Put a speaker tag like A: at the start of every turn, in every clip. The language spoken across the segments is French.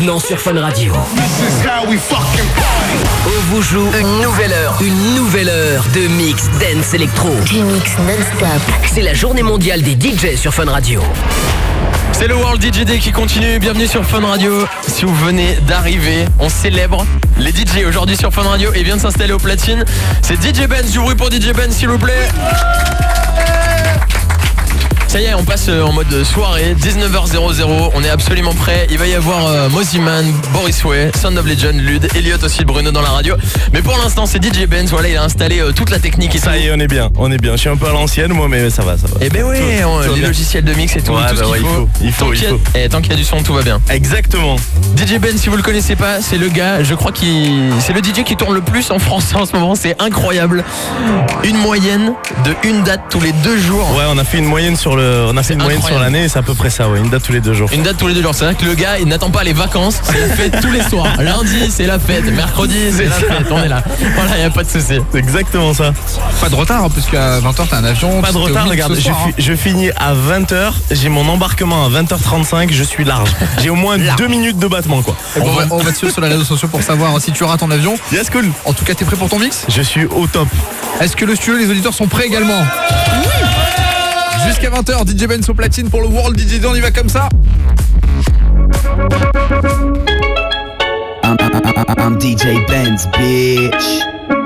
A: maintenant sur Fun Radio. On vous joue une nouvelle heure, une nouvelle heure de mix dance électro.
B: Du mix non-stop.
A: C'est la journée mondiale des DJ sur Fun Radio.
C: C'est le World DJ Day qui continue. Bienvenue sur Fun Radio. Si vous venez d'arriver, on célèbre les DJ aujourd'hui sur Fun Radio et vient de s'installer au platine. C'est DJ Ben. Du bruit pour DJ Ben, s'il vous plaît. Ça y est, on passe euh, en mode soirée, 19h00, on est absolument prêt. Il va y avoir euh, Moziman, Boris Way, Sound of Legend, Lud, Elliot aussi, Bruno dans la radio. Mais pour l'instant, c'est DJ Benz, voilà, il a installé euh, toute la technique et
D: Ça y est, on est bien, on est bien. Je suis un peu à l'ancienne, moi, mais ça va, ça va.
C: Eh ben oui,
D: Tout-
C: on-
D: tout
C: les
D: bien.
C: logiciels de mix et tout,
D: Ouais,
C: tout
D: bah
C: qu'il
D: ouais, il
C: faut.
D: il faut,
C: Tant
D: il
C: qu'il y a-
D: faut.
C: eh, tant qu'il y a du son, tout va bien.
D: Exactement.
C: DJ Ben, si vous le connaissez pas, c'est le gars, je crois qu'il c'est le DJ qui tourne le plus en France en ce moment, c'est incroyable. Une moyenne de une date tous les deux jours.
D: Ouais, on a fait une moyenne sur le, on a fait une moyenne sur l'année, et c'est à peu près ça, ouais, une date tous les deux jours.
C: Une date tous les deux jours. C'est vrai que le gars, il n'attend pas les vacances. C'est la fête tous les soirs. Lundi, c'est la fête. Mercredi, c'est la fête. On est là. Voilà, y a pas de souci.
D: C'est exactement ça.
E: Pas de retard, hein, puisqu'à 20h t'as un avion.
D: Pas de retard, regarde, je,
E: soir,
D: fi- je finis à 20h, j'ai mon embarquement à 20h35, je suis large. J'ai au moins deux minutes de battement, quoi.
E: on, va, on va te suivre sur les réseaux sociaux pour savoir si tu rates ton avion.
D: Yes, cool.
E: En tout cas, t'es prêt pour ton mix?
D: Je suis au top.
E: Est-ce que le studio les auditeurs sont prêts également? Jusqu'à 20h, DJ Ben au platine pour le World DJ on y va comme ça.
F: I'm, I'm, I'm DJ Benz, bitch.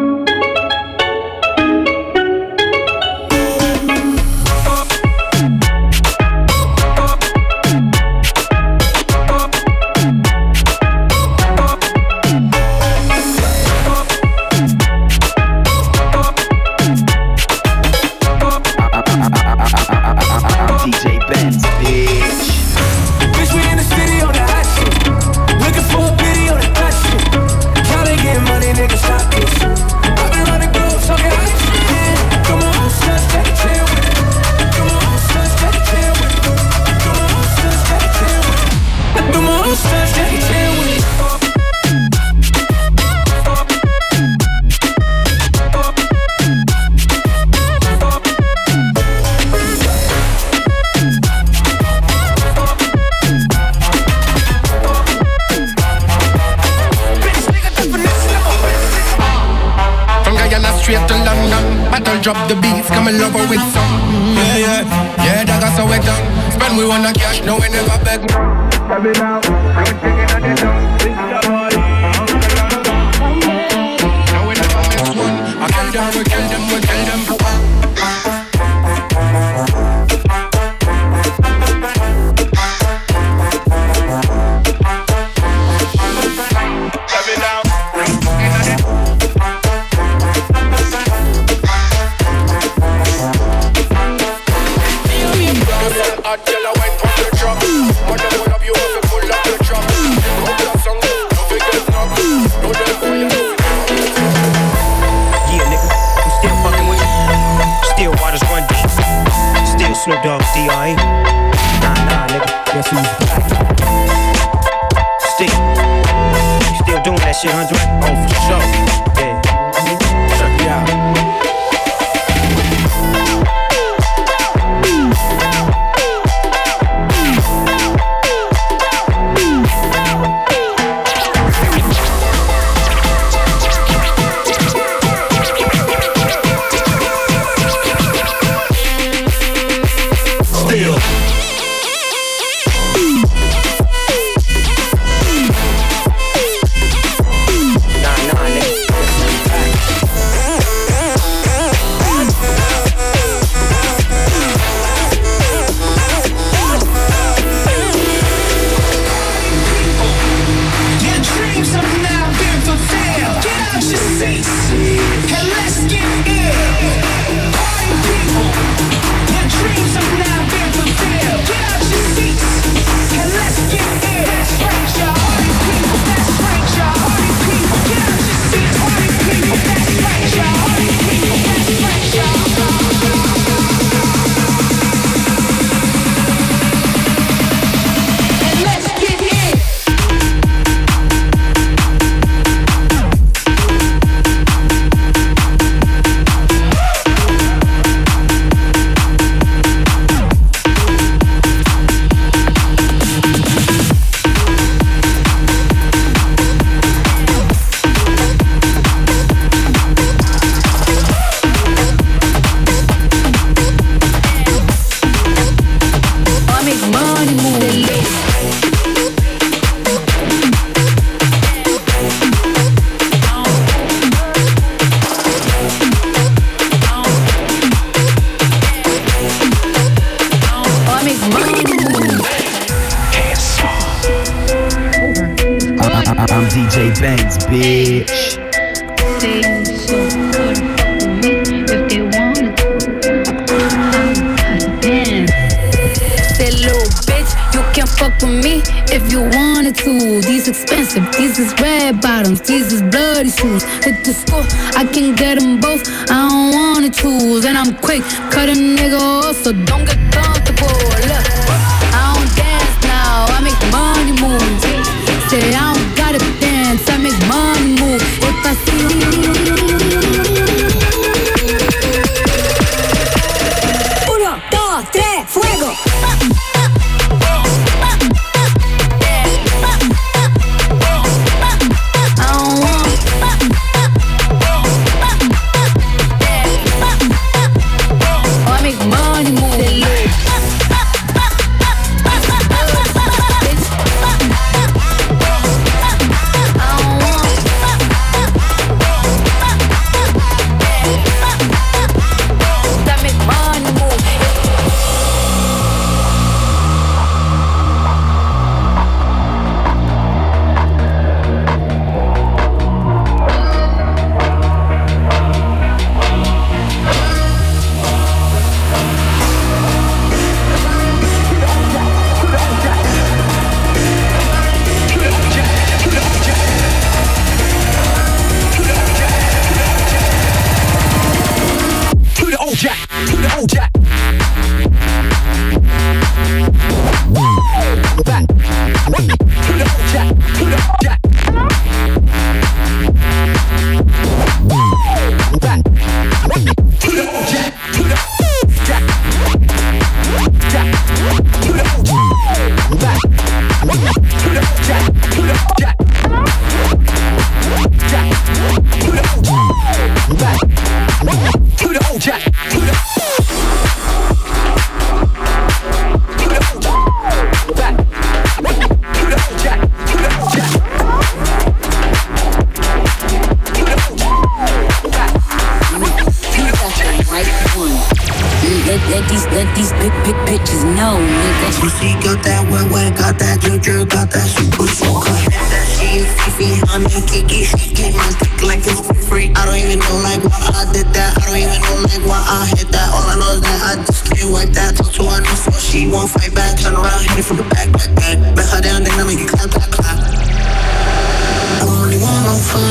G: let these let these big big bitches know, nigga.
H: She got that wet wet, got that juju, got that super soaker. That she is fifi, I'm a kiki, she keep my dick like it's free. I don't even know like why I did that. I don't even know like why I hit that. All I know is that I just can't wait that. Talk to her so she won't fight back. Turn around, hit me from the back, back, back. Bet her down, then I make it clap, clap, clap. I only want fun.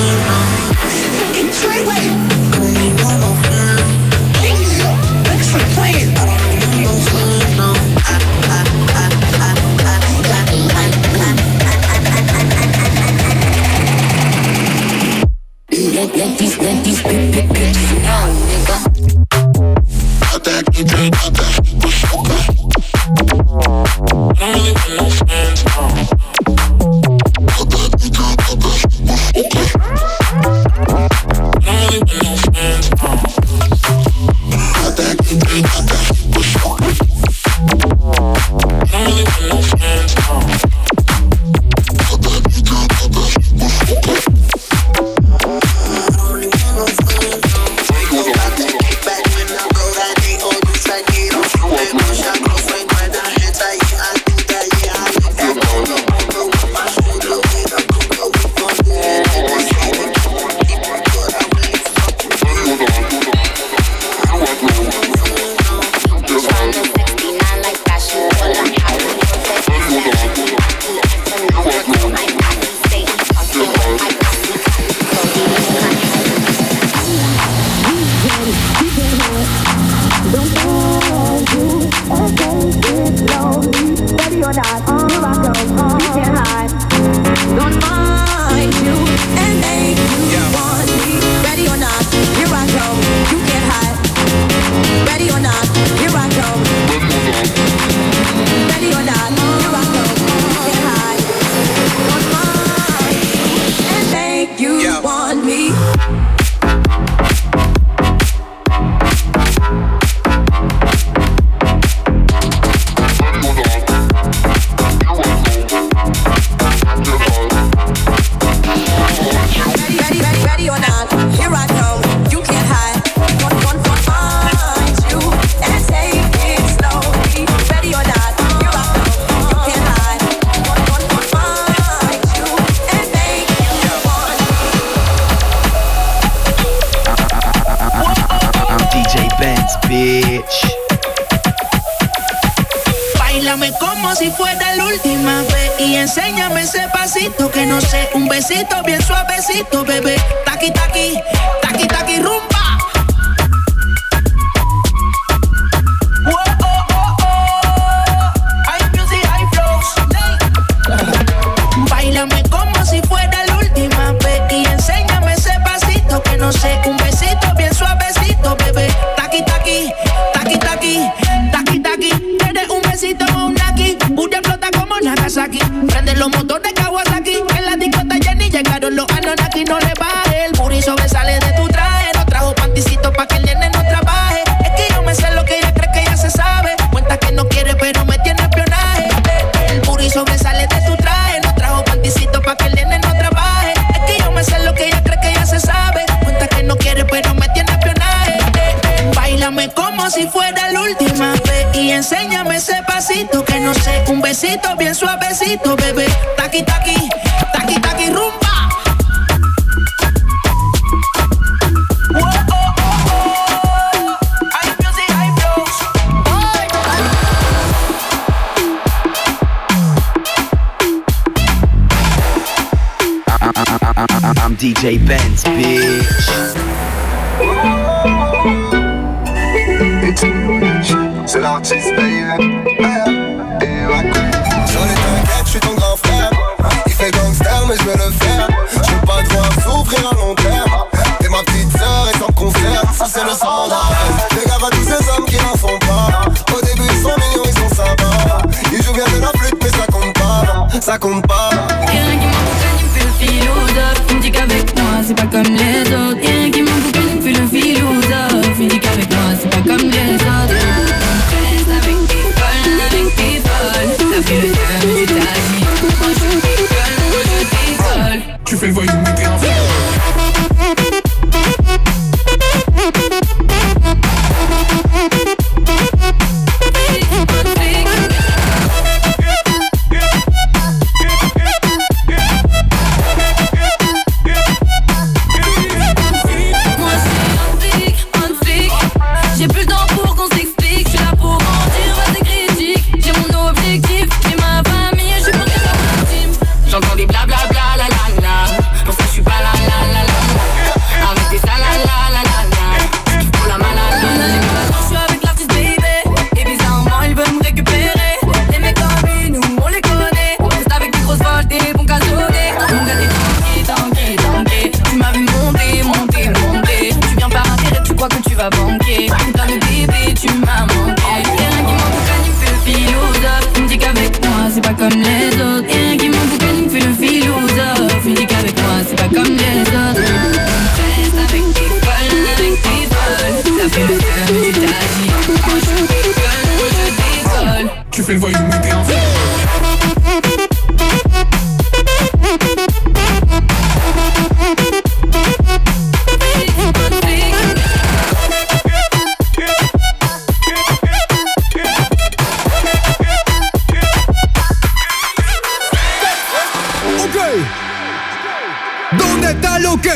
H: Way. I only want no fun.
G: let these, let these bitches know, nigga.
I: Attack, attack,
J: attack. DJ Benz, bitch.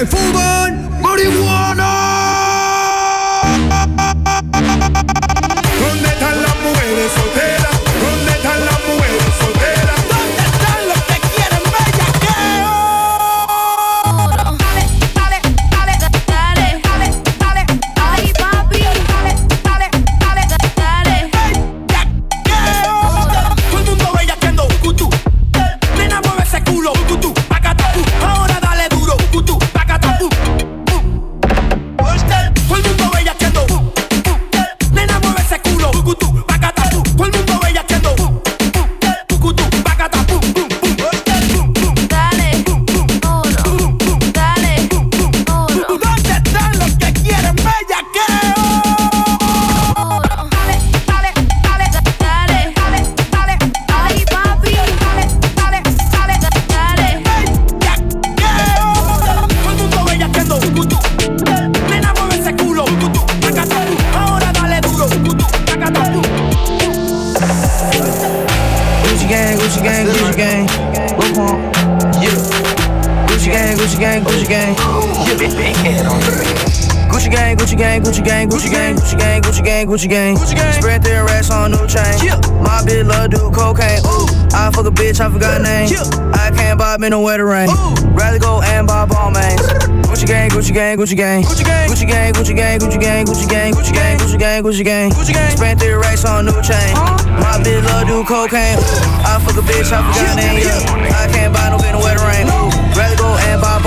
K: voelbaar. I can't buy me no wetter rain. Rather go and buy ball mains. Gucci gang, Gucci gang, Gucci gang. Gucci gang, Gucci gang, Gucci gang, Gucci gang, Gucci gang, Gucci gang, Gucci gang, Gucci gang. Gucci gang. Spent their racks on new chain. My bitch love do cocaine. I fuck a bitch, I forgot name. Yeah. I can't buy no bitch no wetter rain. Ooh. Rather go and buy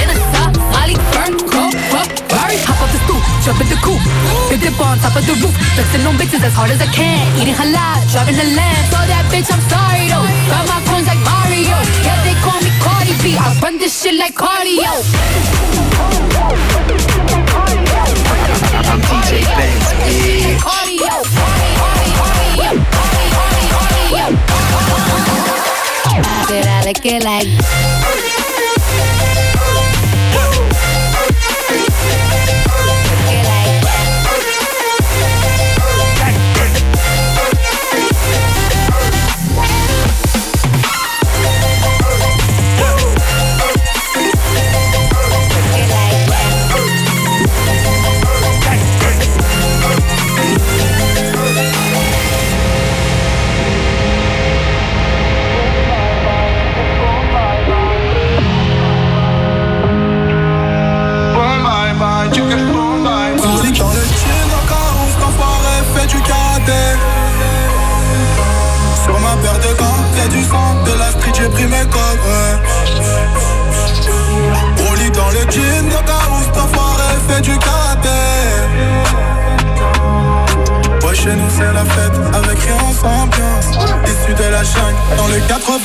L: Somali. Burn, crow, crow, Barry. Hop off the stoop, jump in the coupe, big dip on top of the roof, flexing on bitches as hard as I can. Eating halal, driving the lamb. So that bitch, I'm sorry though. Got my coins like Mario. Yeah, they call me Cardi B. I run this shit like cardio.
J: I'm DJ Benz, bitch.
L: Cardio. Cardio. Cardio. Did I like it like?
M: chez nous la fête Avec rien on s'ambiance Issu de la jungle dans le 91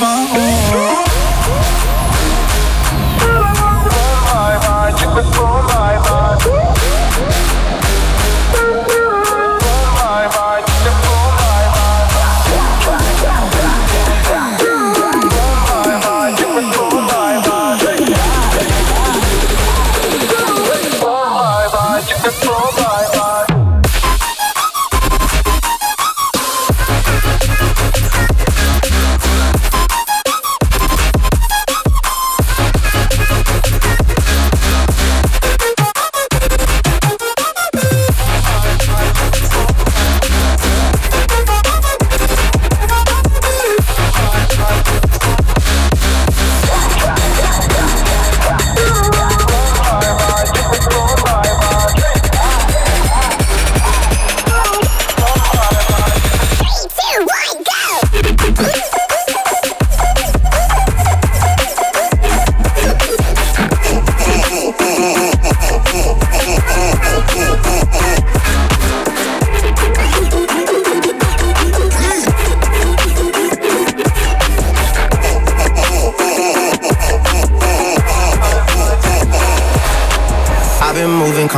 M: Bye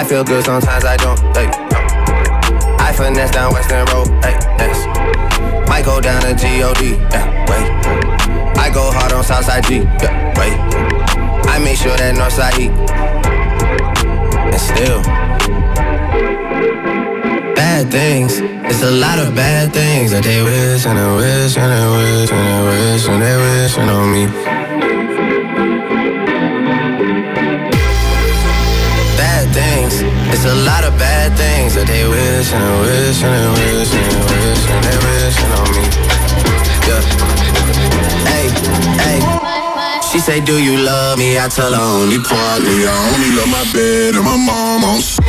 N: I feel good, sometimes I don't. Hey. I finesse down Western Road. Hey, yes. Might go down to G-O-D. Yeah, wait. I go hard on Southside G. Yeah, wait. I make sure that Northside E. And still, bad things. It's a lot of bad things that they wish and they wish and they wish and they wish and they wishing on me. It's a lot of bad things that they wish and wish and wish and wish and they wishing on me. Yeah. Hey, hey. She say, Do you love me? I tell her only partly. I only love my bed and my mama's.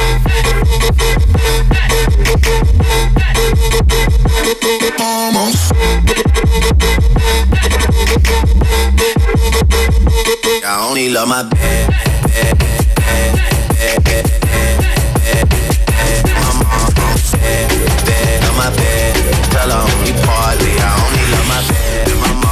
N: Oh, mama's. Oh, I only love my bed. bed, bed, bed, bed, tell her only partly. I only love my bed my
O: mom.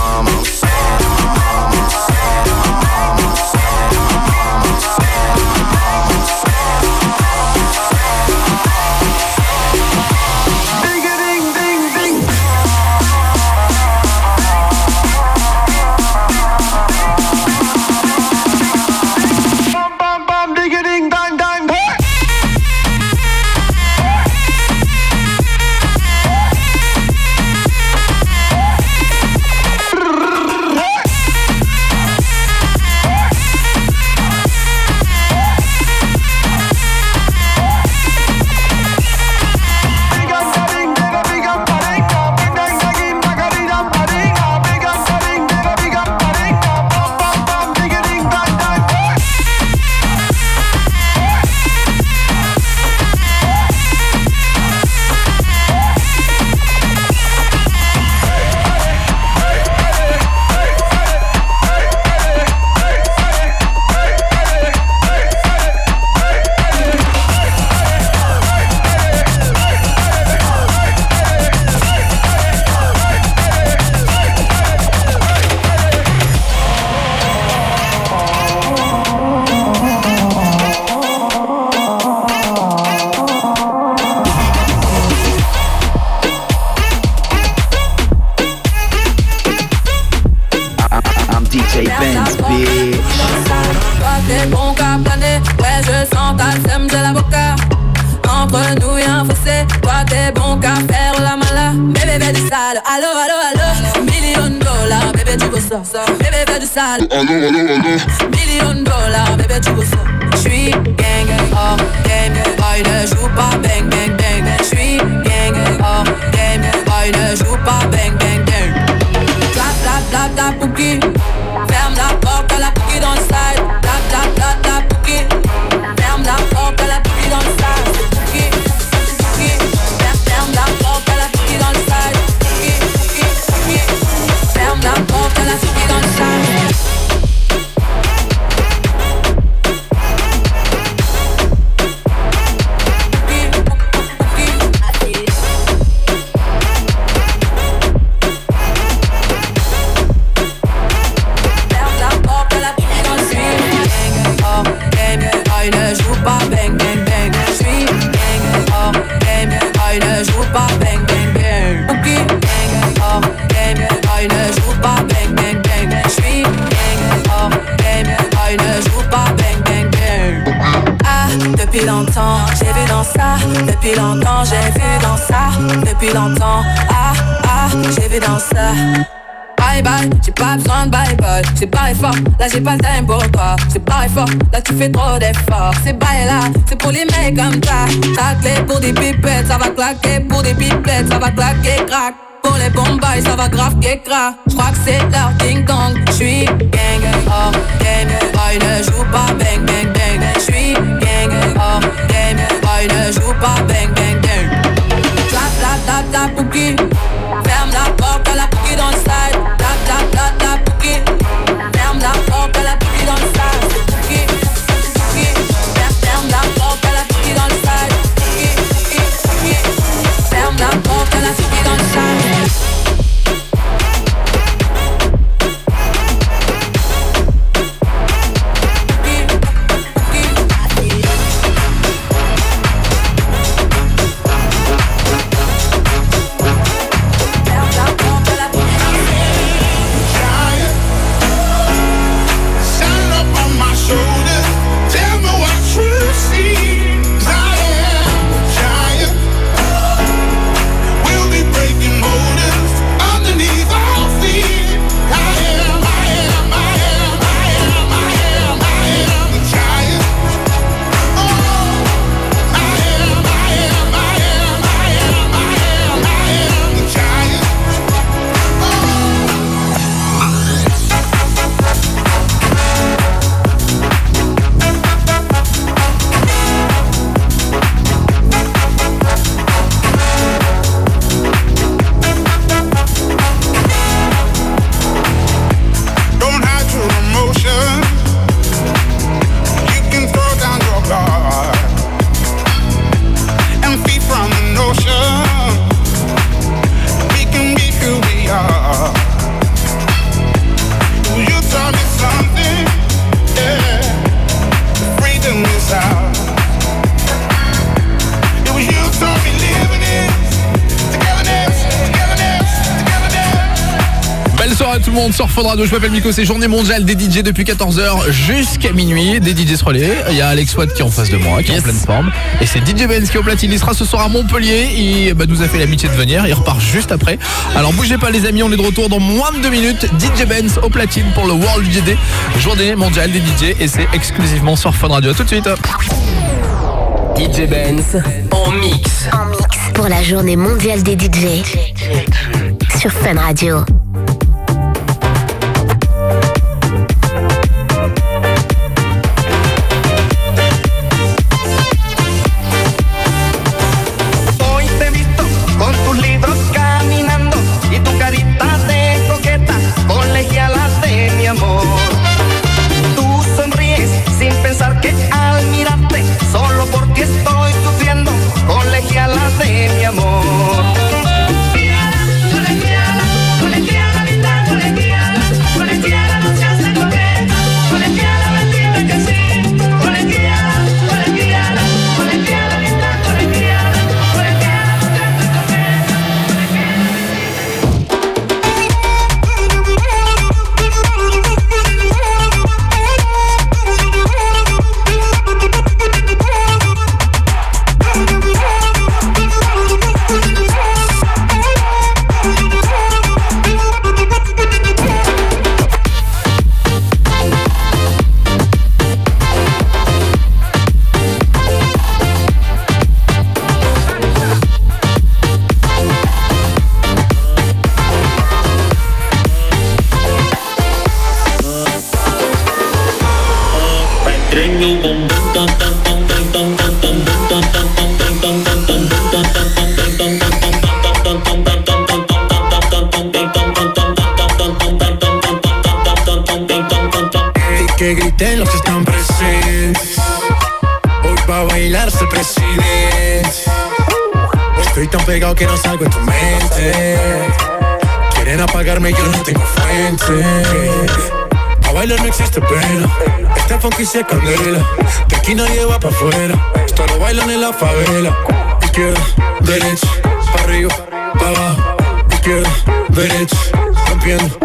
O: sal. Olé, olé, olé. J'ai vu dans ça. Bye bye, j'ai pas besoin de bye bye C'est pas fort, là j'ai pas le time pour toi. C'est pas fort, là tu fais trop d'efforts. C'est bye là, c'est pour les mecs comme ça Ta clé pour des pipettes, ça va claquer Pour des pipettes, ça va claquer crack. Pour les bombes, ça va grave crack. J'crois que c'est leur ding dong. J'suis gang, hors game Boy ne joue pas bang bang bang. J'suis gang, hors game Boy
P: Oh, ne joue pas bang bang bang. Tap tap tap tap Pookie.
E: Fun Radio, je m'appelle Miko, c'est journée mondiale des DJ depuis 14h jusqu'à minuit, des DJ se relaient. Il y a Alex Watt qui est en face de moi, qui est en pleine forme. Et c'est DJ Benz qui est au platine, il sera ce soir à Montpellier, il bah, nous a fait l'amitié de venir, il repart juste après. Alors bougez pas les amis, on est de retour dans moins de deux minutes. DJ Benz au platine pour le World DJD, journée mondiale des DJ et c'est exclusivement sur Fun Radio. À tout de suite.
A: DJ Benz en mix.
Q: En mix pour la journée mondiale des DJ sur Fun Radio.
R: Se candela. De aquí nadie va para afuera. Esto lo bailan en la favela. Izquierda, derecha, para arriba, para abajo. Izquierda, derecha, rompiendo.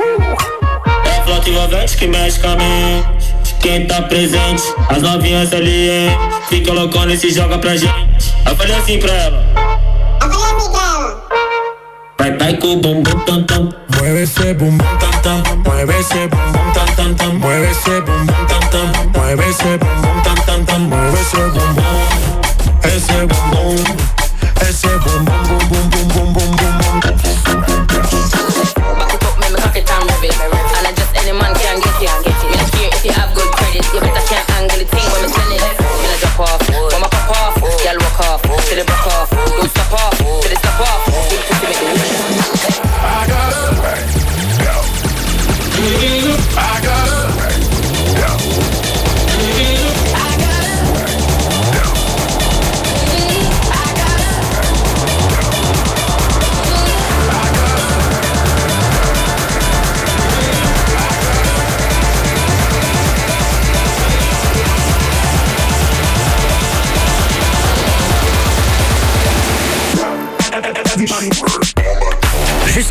S: É envolvente que mexe com a mente. Quem tá presente, as novinhas ali, hein? Fica loucona e se joga pra gente. Eu falei assim pra ela. Vai, vai com o bumbum tam tam.
R: Mueve ese bum bum tam tam, mueve ese bum bum tam tam tam, mueve ese bum bum tam tam, mueve ese bum bum tam tam tam, mueve ese bum bum, ese bum bum, ese bum bum bum bum bum bum bum bum bum.
T: Back it up, make me cock it and rev it.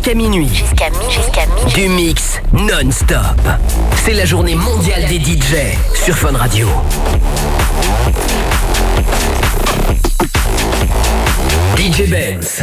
P: jusqu'à minuit.
Q: Jusqu'à minuit. Jusqu'à minuit.
P: Du mix non-stop. C'est la journée mondiale des DJ sur Fun Radio. DJ Benz.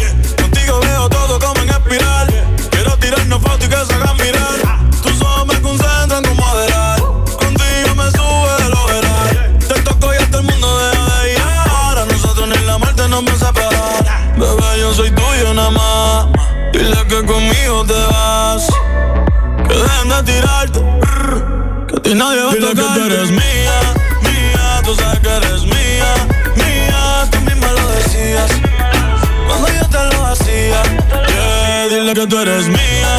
U: Que dejen de tirarte. brr, Que a ti nadie va a tocar. que tú eres mía, mía. Tú sabes que eres mía, mía. Tú misma lo decías. Cuando yo te lo hacía. Yeah, dile que tú eres mía,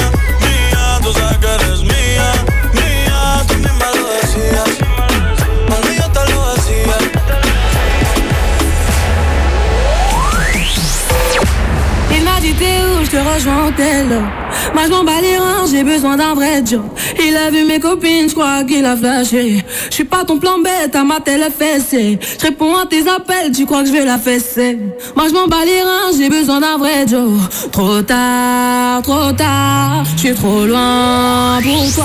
U: mía. Tú sabes que eres mía, mía. Tú misma lo decías. Cuando yo te lo hacía.
O: Il m'a dit t'es où, je te rejoins au tel Moi je m'en bats les reins, j'ai besoin d'un vrai job. Il a vu mes copines, je crois qu'il a flashé. Je suis pas ton plan bête, à ma télé fessée. Je réponds à tes appels, tu crois que je vais la fesser. Moi je m'en bats les reins, j'ai besoin d'un vrai job. Trop tard, trop tard, je trop loin. Pour toi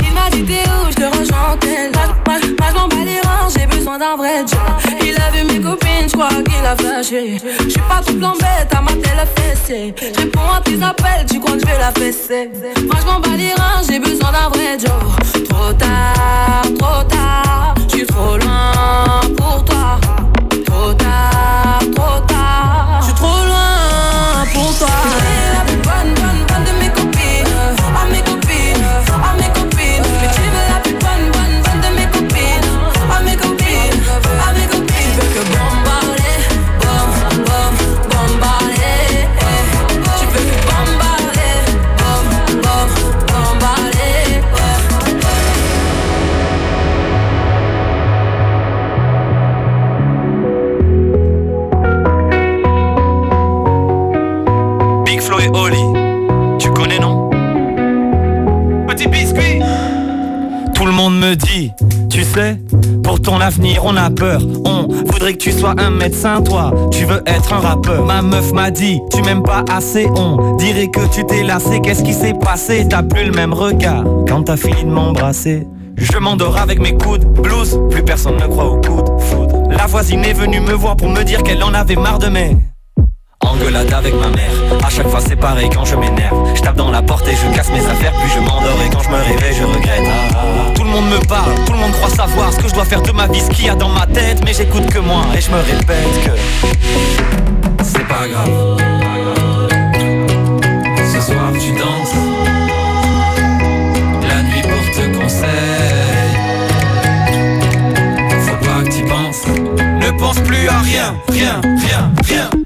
O: Il m'a dit t'es où, je te au tel Moi, moi je m'en bats les j'ai besoin d'un vrai job. Il a vu mes copines, je crois qu'il a flashé. Je suis pas ton plan bête, à ma télé fessée. Je réponds à tes appels, tu crois que je vais la fesser. Moi je m'en bats les j'ai besoin d'un vrai job. Trop tard, trop tard, je suis trop loin pour toi. Trop tard, trop tard, je suis trop loin pour toi
V: pour ton avenir on a peur. On voudrait que tu sois un médecin toi, tu veux être un rappeur. Ma meuf m'a dit, tu m'aimes pas assez. On dirait que tu t'es lassé, qu'est-ce qui s'est passé? T'as plus le même regard. Quand t'as fini de m'embrasser je m'endors avec mes coudes, blues, plus personne ne croit au coup de foudre. La voisine est venue me voir pour me dire qu'elle en avait marre de mes Engueulade avec ma mère, à chaque fois c'est pareil quand je m'énerve. Je tape dans la porte et je casse mes affaires. Puis je m'endors et quand je me réveille je regrette. Ah, ah, ah. Tout le monde me parle, tout le monde croit savoir Ce que je dois faire de ma vie, ce qu'il y a dans ma tête Mais j'écoute que moi et je me répète que C'est pas grave. Ce soir tu danses. La nuit pour te conseil. Faut pas que tu penses. Ne pense plus à rien, rien, rien, rien.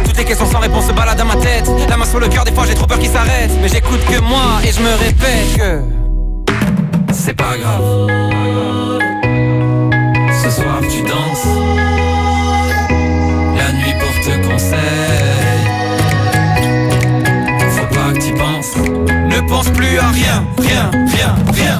V: toutes les questions sans réponse se baladent dans ma tête. La main sur le cœur, des fois j'ai trop peur qu'il s'arrête. Mais j'écoute que moi et je me répète que C'est pas grave. Ce soir tu danses. La nuit porte conseil Faut pas que tu penses. Ne pense plus à rien, rien, rien, rien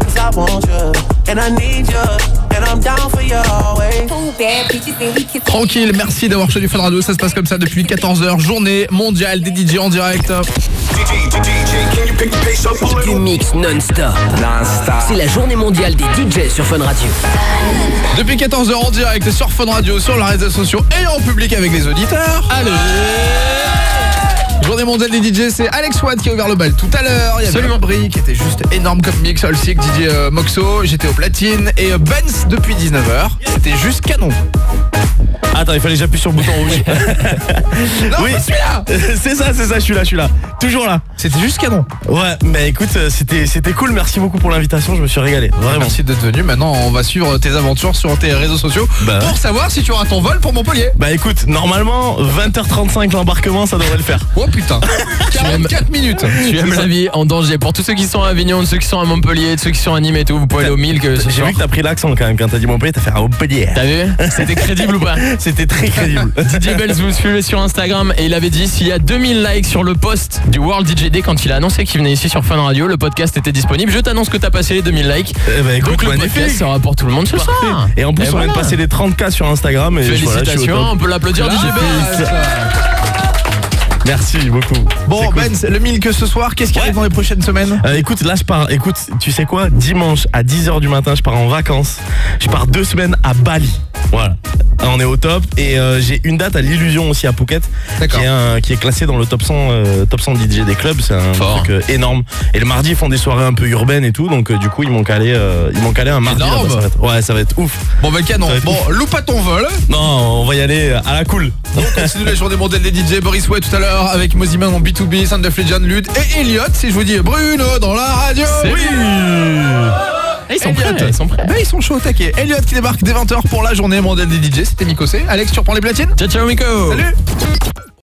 N: Cause I want you, and I need you. And I'm down for you always.
E: Tranquille, merci d'avoir choisi Fun Radio. Ça se passe comme ça depuis 14h. Journée mondiale des DJ en direct.
A: Du mix non-stop. C'est la journée mondiale des DJ sur Fun Radio.
E: Depuis 14h en direct sur Fun Radio, sur les réseaux sociaux et en public avec les auditeurs. Allez Journée mondiale des DJ, c'est Alex Watt qui a ouvert le bal tout à l'heure. Il y avait Brie qui était juste énorme comme mix, Olsic, DJ euh, Moxo, j'étais au platine et euh, Benz depuis 19h. C'était juste canon.
D: Attends, il fallait que j'appuie sur le bouton rouge.
E: Non,
D: oui,
E: je suis là
D: C'est ça, c'est ça, je suis là, je suis là. Toujours là.
E: C'était juste canon.
D: Ouais, mais écoute, euh, c'était c'était cool, merci beaucoup pour l'invitation, je me suis régalé. Vraiment.
E: Merci d'être venu. Maintenant, on va suivre tes aventures sur tes réseaux sociaux
D: Bah
E: pour savoir si tu auras ton vol pour Montpellier.
D: Bah écoute, normalement, 20h35 l'embarquement, ça devrait le faire.
E: Oh putain 44 minutes
C: Tu aimes la vie en danger. Pour tous ceux qui sont à Avignon, ceux qui sont à Montpellier, ceux qui sont à Nîmes et tout, vous pouvez aller au Milk euh, ce
D: J'ai vu que t'as pris l'accent quand même, quand t'as dit Montpellier, t'as fait un Montpellier.
C: T'as vu? C'était crédible ou pas?
D: C'était très crédible.
C: DJ Bells vous suivez sur Instagram et il avait dit s'il y a 2000 likes sur le post du World DJ Day quand il a annoncé qu'il venait ici sur Fun Radio, le podcast était disponible. Je t'annonce que t'as passé les 2000 likes.
D: Eh ben, écoute,
C: Donc le podcast sera pour tout le monde ce
D: Parfait.
C: soir.
D: Et en plus, on vient de
C: voilà.
D: passer les 30K sur Instagram. Et voilà, je
C: Félicitations,
D: top.
C: on peut l'applaudir DJ Bells.
D: Merci beaucoup.
E: Bon Benz, le Milk ce soir, qu'est-ce qui arrive dans les prochaines semaines?
D: Euh, écoute, là je pars. Écoute, tu sais quoi? Dimanche à 10h du matin, je pars en vacances. Je pars deux semaines à Bali. Voilà. On est au top. Et euh, j'ai une date à l'illusion aussi à Phuket qui est, un- qui est classé dans le top 100 euh, top 100 DJ des clubs. C'est un truc euh, énorme. Et le mardi ils font des soirées un peu urbaines et tout. Donc euh, du coup ils m'ont calé euh, ils m'ont calé un mardi. Ça va être- ouais ça va être ouf.
E: Bon ben canon, bon loupe pas ton vol.
D: Non on va y aller à la cool.
E: On continue la journée mondiale des DJ Boris Way tout à l'heure avec Moziman en B2B, Sound of Legend, Lude et Elliot si je vous dis Bruno dans la radio Oui
C: ils sont
E: Elliot.
C: prêts, ils sont prêts.
E: Ben, ils sont chauds au taquet Elliot qui débarque dès 20h pour la journée mondiale des DJ C'était Miko C. Alex tu reprends les platines
C: Ciao ciao Miko
E: Salut